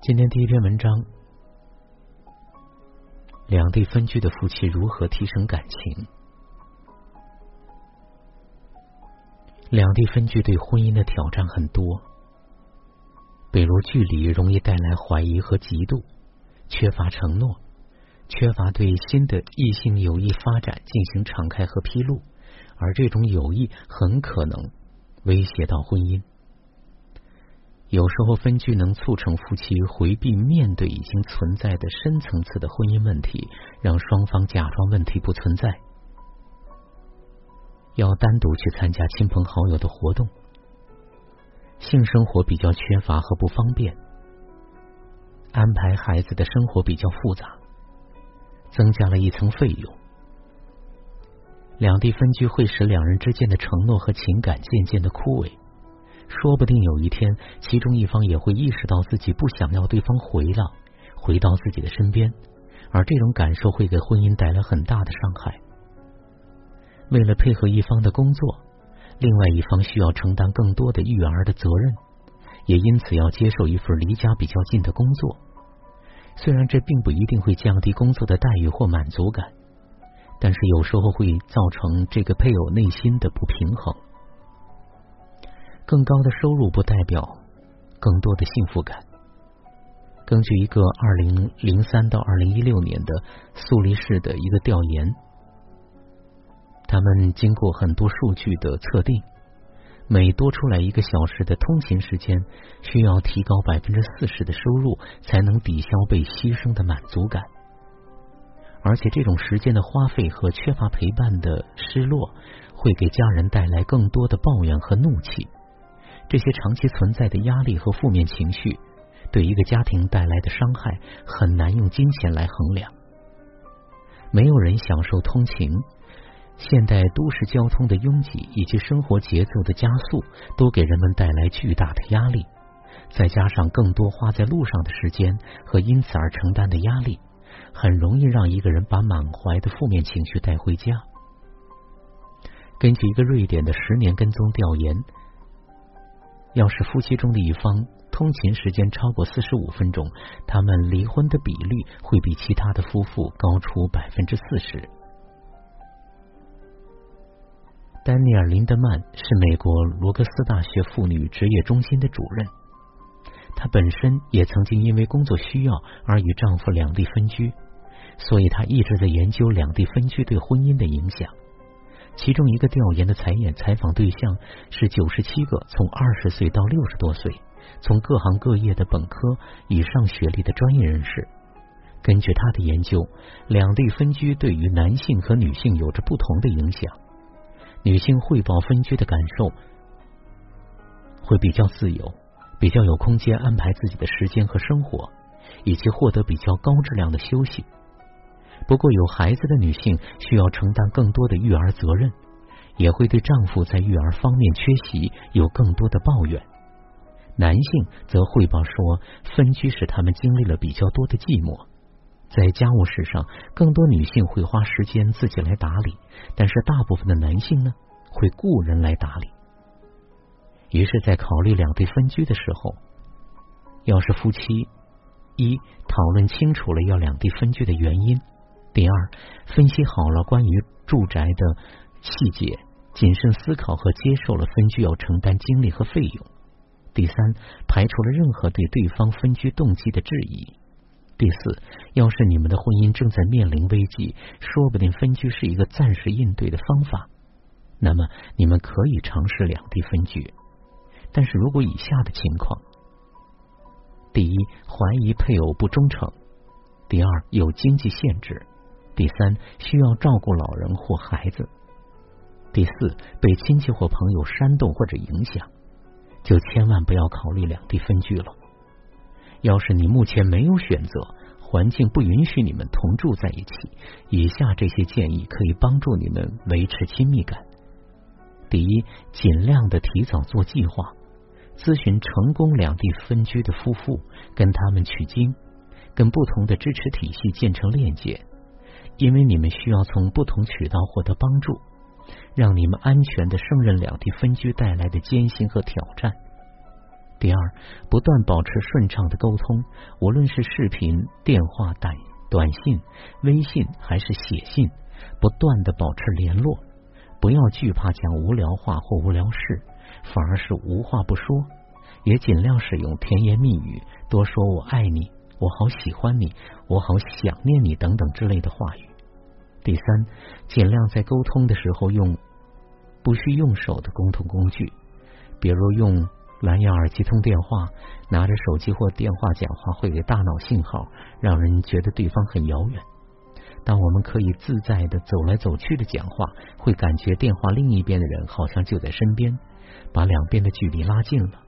今天第一篇文章：两地分居的夫妻如何提升感情？两地分居对婚姻的挑战很多，比如距离容易带来怀疑和嫉妒，缺乏承诺，缺乏对新的异性友谊发展进行敞开和披露，而这种友谊很可能威胁到婚姻。有时候分居能促成夫妻回避面对已经存在的深层次的婚姻问题，让双方假装问题不存在。要单独去参加亲朋好友的活动，性生活比较缺乏和不方便，安排孩子的生活比较复杂，增加了一层费用。两地分居会使两人之间的承诺和情感渐渐的枯萎。说不定有一天，其中一方也会意识到自己不想要对方回到回到自己的身边，而这种感受会给婚姻带来很大的伤害。为了配合一方的工作，另外一方需要承担更多的育儿的责任，也因此要接受一份离家比较近的工作。虽然这并不一定会降低工作的待遇或满足感，但是有时候会造成这个配偶内心的不平衡。更高的收入不代表更多的幸福感。根据一个二零零三到二零一六年的苏黎世的一个调研，他们经过很多数据的测定，每多出来一个小时的通勤时间，需要提高百分之四十的收入，才能抵消被牺牲的满足感。而且这种时间的花费和缺乏陪伴的失落，会给家人带来更多的抱怨和怒气。这些长期存在的压力和负面情绪，对一个家庭带来的伤害很难用金钱来衡量。没有人享受通勤，现代都市交通的拥挤以及生活节奏的加速，都给人们带来巨大的压力。再加上更多花在路上的时间和因此而承担的压力，很容易让一个人把满怀的负面情绪带回家。根据一个瑞典的十年跟踪调研。要是夫妻中的一方通勤时间超过四十五分钟，他们离婚的比率会比其他的夫妇高出百分之四十。丹尼尔·林德曼是美国罗格斯大学妇女职业中心的主任，她本身也曾经因为工作需要而与丈夫两地分居，所以她一直在研究两地分居对婚姻的影响。其中一个调研的采演采访对象是九十七个从二十岁到六十多岁、从各行各业的本科以上学历的专业人士。根据他的研究，两地分居对于男性和女性有着不同的影响。女性汇报分居的感受会比较自由，比较有空间安排自己的时间和生活，以及获得比较高质量的休息。不过，有孩子的女性需要承担更多的育儿责任，也会对丈夫在育儿方面缺席有更多的抱怨。男性则汇报说，分居使他们经历了比较多的寂寞。在家务事上，更多女性会花时间自己来打理，但是大部分的男性呢，会雇人来打理。于是，在考虑两地分居的时候，要是夫妻一讨论清楚了要两地分居的原因。第二，分析好了关于住宅的细节，谨慎思考和接受了分居要承担精力和费用。第三，排除了任何对对方分居动机的质疑。第四，要是你们的婚姻正在面临危机，说不定分居是一个暂时应对的方法，那么你们可以尝试两地分居。但是如果以下的情况：第一，怀疑配偶不忠诚；第二，有经济限制。第三，需要照顾老人或孩子；第四，被亲戚或朋友煽动或者影响，就千万不要考虑两地分居了。要是你目前没有选择，环境不允许你们同住在一起，以下这些建议可以帮助你们维持亲密感。第一，尽量的提早做计划，咨询成功两地分居的夫妇，跟他们取经，跟不同的支持体系建成链接。因为你们需要从不同渠道获得帮助，让你们安全的胜任两地分居带来的艰辛和挑战。第二，不断保持顺畅的沟通，无论是视频、电话、短短信、微信还是写信，不断的保持联络，不要惧怕讲无聊话或无聊事，反而是无话不说，也尽量使用甜言蜜语，多说我爱你、我好喜欢你、我好想念你等等之类的话语。第三，尽量在沟通的时候用不需用手的沟通工具，比如用。蓝牙耳机通电话，拿着手机或电话讲话会给大脑信号，让人觉得对方很遥远。当我们可以自在的走来走去的讲话，会感觉电话另一边的人好像就在身边，把两边的距离拉近了。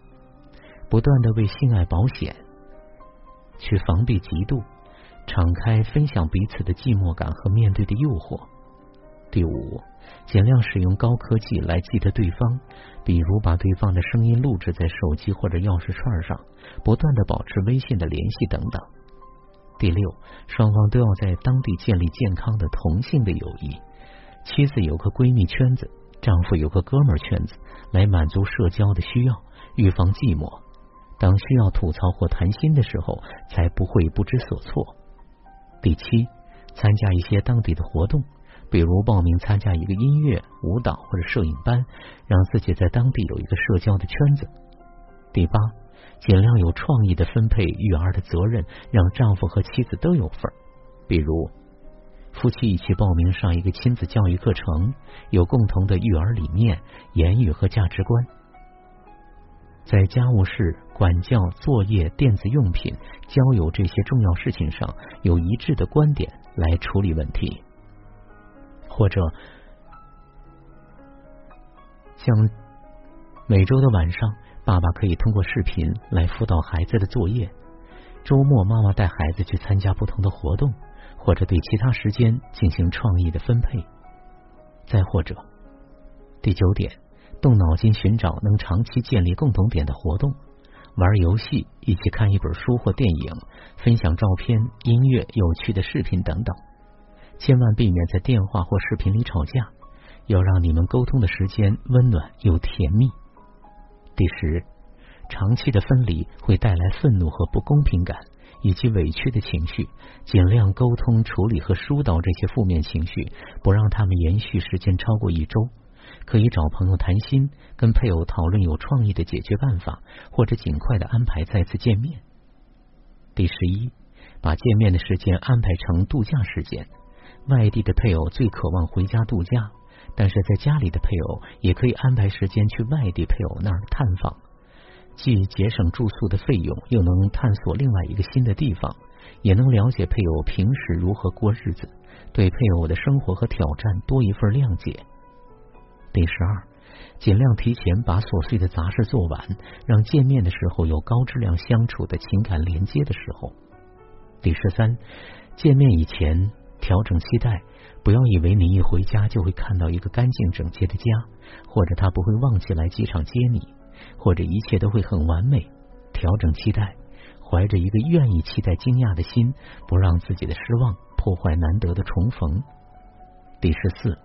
不断的为性爱保险，去防备嫉妒，敞开分享彼此的寂寞感和面对的诱惑。第五。尽量使用高科技来记得对方，比如把对方的声音录制在手机或者钥匙串上，不断的保持微信的联系等等。第六，双方都要在当地建立健康的同性的友谊。妻子有个闺蜜圈子，丈夫有个哥们圈子，来满足社交的需要，预防寂寞。当需要吐槽或谈心的时候，才不会不知所措。第七，参加一些当地的活动。比如报名参加一个音乐、舞蹈或者摄影班，让自己在当地有一个社交的圈子。第八，尽量有创意的分配育儿的责任，让丈夫和妻子都有份儿。比如，夫妻一起报名上一个亲子教育课程，有共同的育儿理念、言语和价值观，在家务事、管教、作业、电子用品、交友这些重要事情上有一致的观点来处理问题。或者，像每周的晚上，爸爸可以通过视频来辅导孩子的作业；周末，妈妈带孩子去参加不同的活动，或者对其他时间进行创意的分配。再或者，第九点，动脑筋寻找能长期建立共同点的活动，玩游戏，一起看一本书或电影，分享照片、音乐、有趣的视频等等。千万避免在电话或视频里吵架，要让你们沟通的时间温暖又甜蜜。第十，长期的分离会带来愤怒和不公平感以及委屈的情绪，尽量沟通处理和疏导这些负面情绪，不让他们延续时间超过一周。可以找朋友谈心，跟配偶讨论有创意的解决办法，或者尽快的安排再次见面。第十一，把见面的时间安排成度假时间。外地的配偶最渴望回家度假，但是在家里的配偶也可以安排时间去外地配偶那儿探访，既节省住宿的费用，又能探索另外一个新的地方，也能了解配偶平时如何过日子，对配偶的生活和挑战多一份谅解。第十二，尽量提前把琐碎的杂事做完，让见面的时候有高质量相处的情感连接的时候。第十三，见面以前。调整期待，不要以为你一回家就会看到一个干净整洁的家，或者他不会忘记来机场接你，或者一切都会很完美。调整期待，怀着一个愿意期待惊讶的心，不让自己的失望破坏难得的重逢。第十四，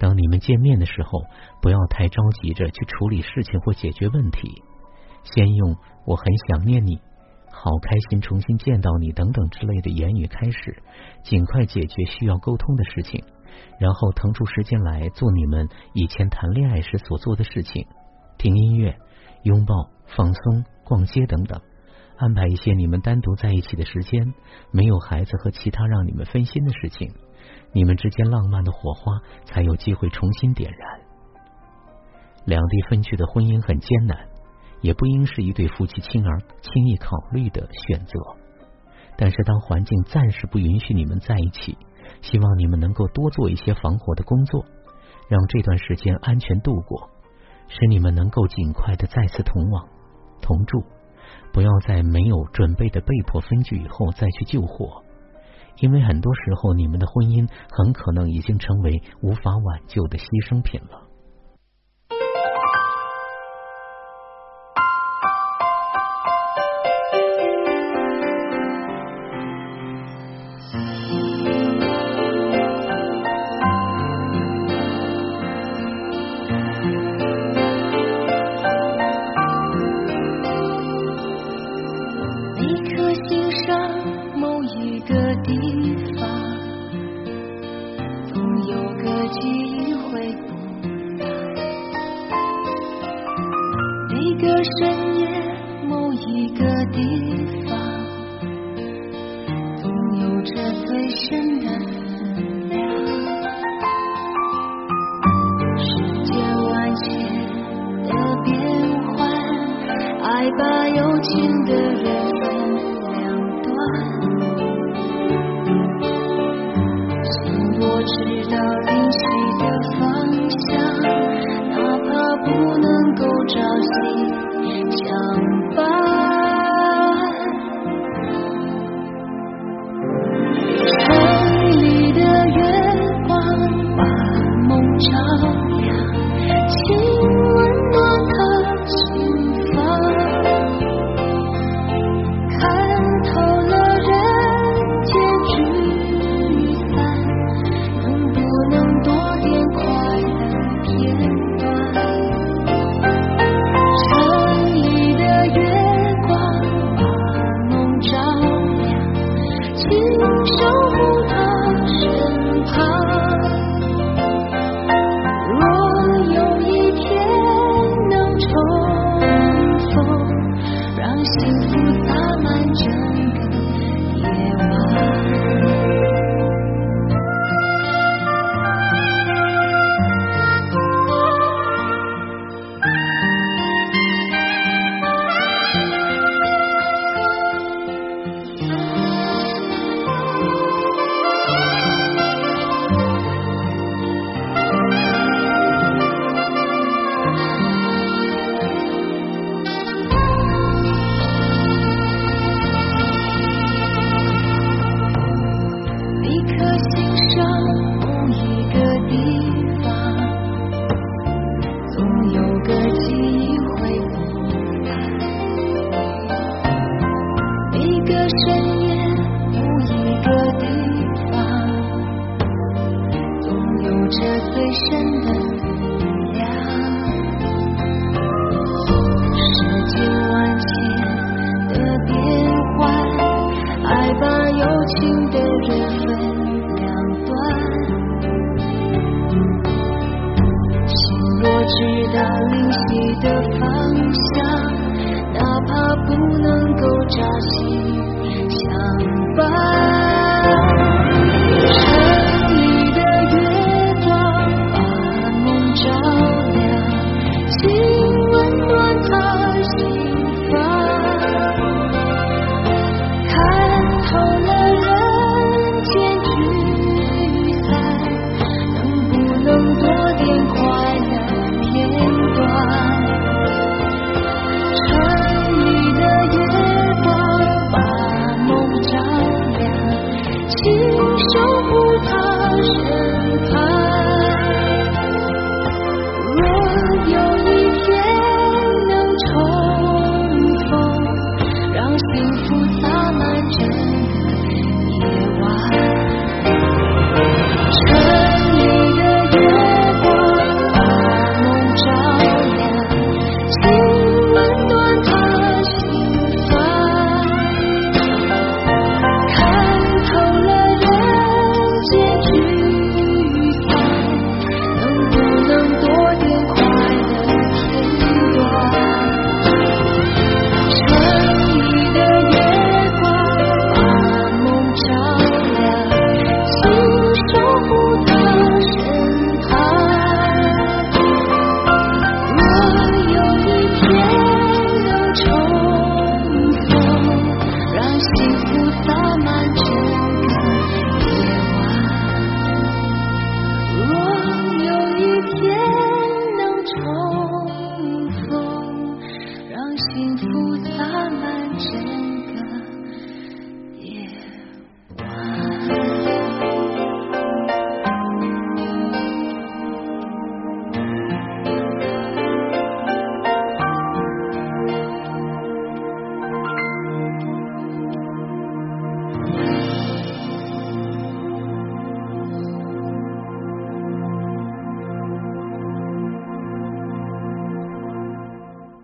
当你们见面的时候，不要太着急着去处理事情或解决问题，先用“我很想念你”。好开心，重新见到你等等之类的言语开始，尽快解决需要沟通的事情，然后腾出时间来做你们以前谈恋爱时所做的事情，听音乐、拥抱、放松、逛街等等，安排一些你们单独在一起的时间，没有孩子和其他让你们分心的事情，你们之间浪漫的火花才有机会重新点燃。两地分居的婚姻很艰难。也不应是一对夫妻轻而轻易考虑的选择。但是，当环境暂时不允许你们在一起，希望你们能够多做一些防火的工作，让这段时间安全度过，使你们能够尽快的再次同往同住。不要在没有准备的被迫分居以后再去救火，因为很多时候你们的婚姻很可能已经成为无法挽救的牺牲品了。直到灵犀的方向哪怕不能够朝夕相伴